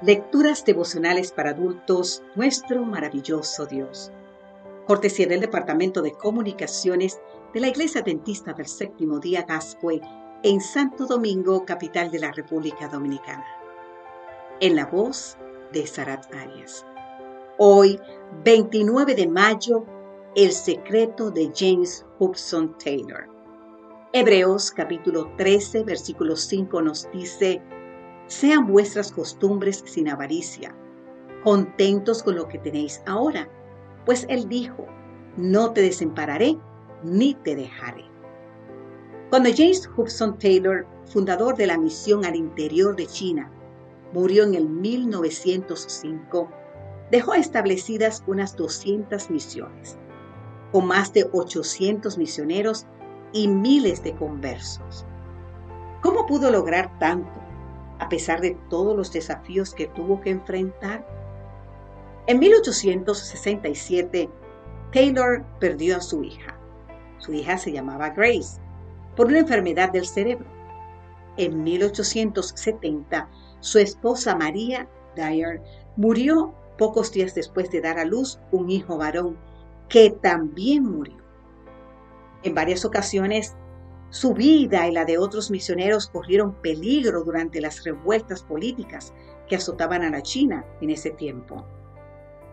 Lecturas devocionales para adultos, nuestro maravilloso Dios. Cortesía del Departamento de Comunicaciones de la Iglesia Dentista del Séptimo Día Gascue en Santo Domingo, capital de la República Dominicana. En la voz de Sarat Arias. Hoy, 29 de mayo, el secreto de James Hobson Taylor. Hebreos capítulo 13, versículo 5 nos dice, sean vuestras costumbres sin avaricia, contentos con lo que tenéis ahora, pues Él dijo, no te desampararé ni te dejaré. Cuando James Hudson Taylor, fundador de la misión al interior de China, murió en el 1905, dejó establecidas unas 200 misiones, con más de 800 misioneros y miles de conversos. ¿Cómo pudo lograr tanto? A pesar de todos los desafíos que tuvo que enfrentar? En 1867, Taylor perdió a su hija. Su hija se llamaba Grace, por una enfermedad del cerebro. En 1870, su esposa María Dyer murió pocos días después de dar a luz un hijo varón que también murió. En varias ocasiones, su vida y la de otros misioneros corrieron peligro durante las revueltas políticas que azotaban a la China en ese tiempo.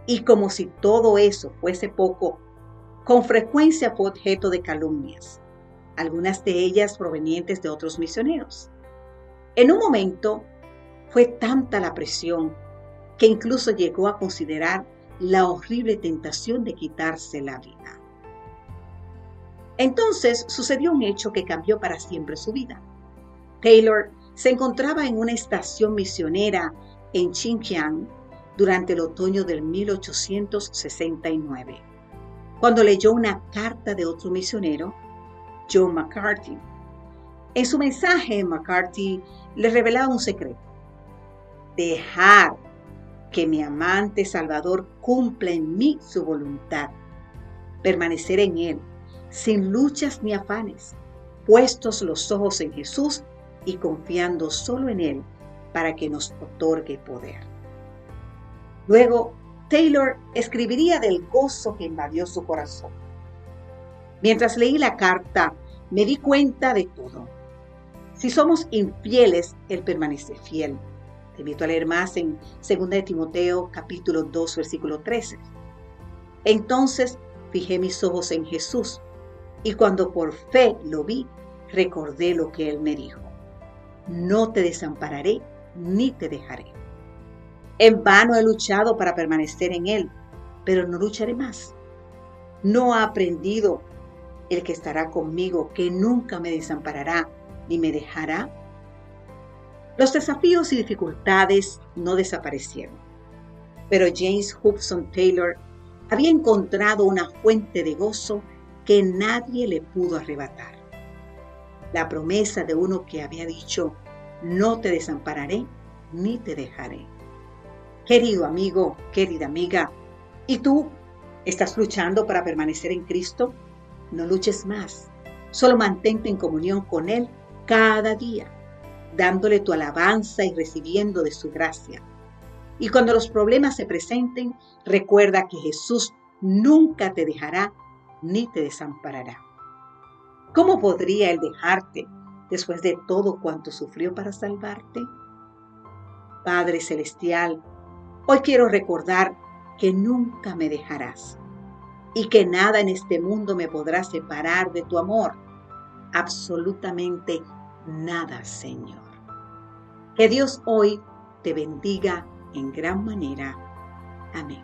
Y como si todo eso fuese poco, con frecuencia fue objeto de calumnias, algunas de ellas provenientes de otros misioneros. En un momento fue tanta la presión que incluso llegó a considerar la horrible tentación de quitarse la vida. Entonces sucedió un hecho que cambió para siempre su vida. Taylor se encontraba en una estación misionera en Xinjiang durante el otoño del 1869, cuando leyó una carta de otro misionero, John McCarthy. En su mensaje, McCarthy le revelaba un secreto. Dejar que mi amante Salvador cumpla en mí su voluntad, permanecer en él sin luchas ni afanes, puestos los ojos en Jesús y confiando solo en Él para que nos otorgue poder. Luego, Taylor escribiría del gozo que invadió su corazón. Mientras leí la carta, me di cuenta de todo. Si somos infieles, Él permanece fiel. Te invito a leer más en 2 de Timoteo capítulo 2 versículo 13. Entonces fijé mis ojos en Jesús, y cuando por fe lo vi, recordé lo que él me dijo. No te desampararé ni te dejaré. En vano he luchado para permanecer en él, pero no lucharé más. No ha aprendido el que estará conmigo, que nunca me desamparará ni me dejará. Los desafíos y dificultades no desaparecieron, pero James Hudson Taylor había encontrado una fuente de gozo que nadie le pudo arrebatar. La promesa de uno que había dicho, no te desampararé ni te dejaré. Querido amigo, querida amiga, ¿y tú estás luchando para permanecer en Cristo? No luches más, solo mantente en comunión con Él cada día, dándole tu alabanza y recibiendo de su gracia. Y cuando los problemas se presenten, recuerda que Jesús nunca te dejará ni te desamparará. ¿Cómo podría Él dejarte después de todo cuanto sufrió para salvarte? Padre Celestial, hoy quiero recordar que nunca me dejarás y que nada en este mundo me podrá separar de tu amor. Absolutamente nada, Señor. Que Dios hoy te bendiga en gran manera. Amén.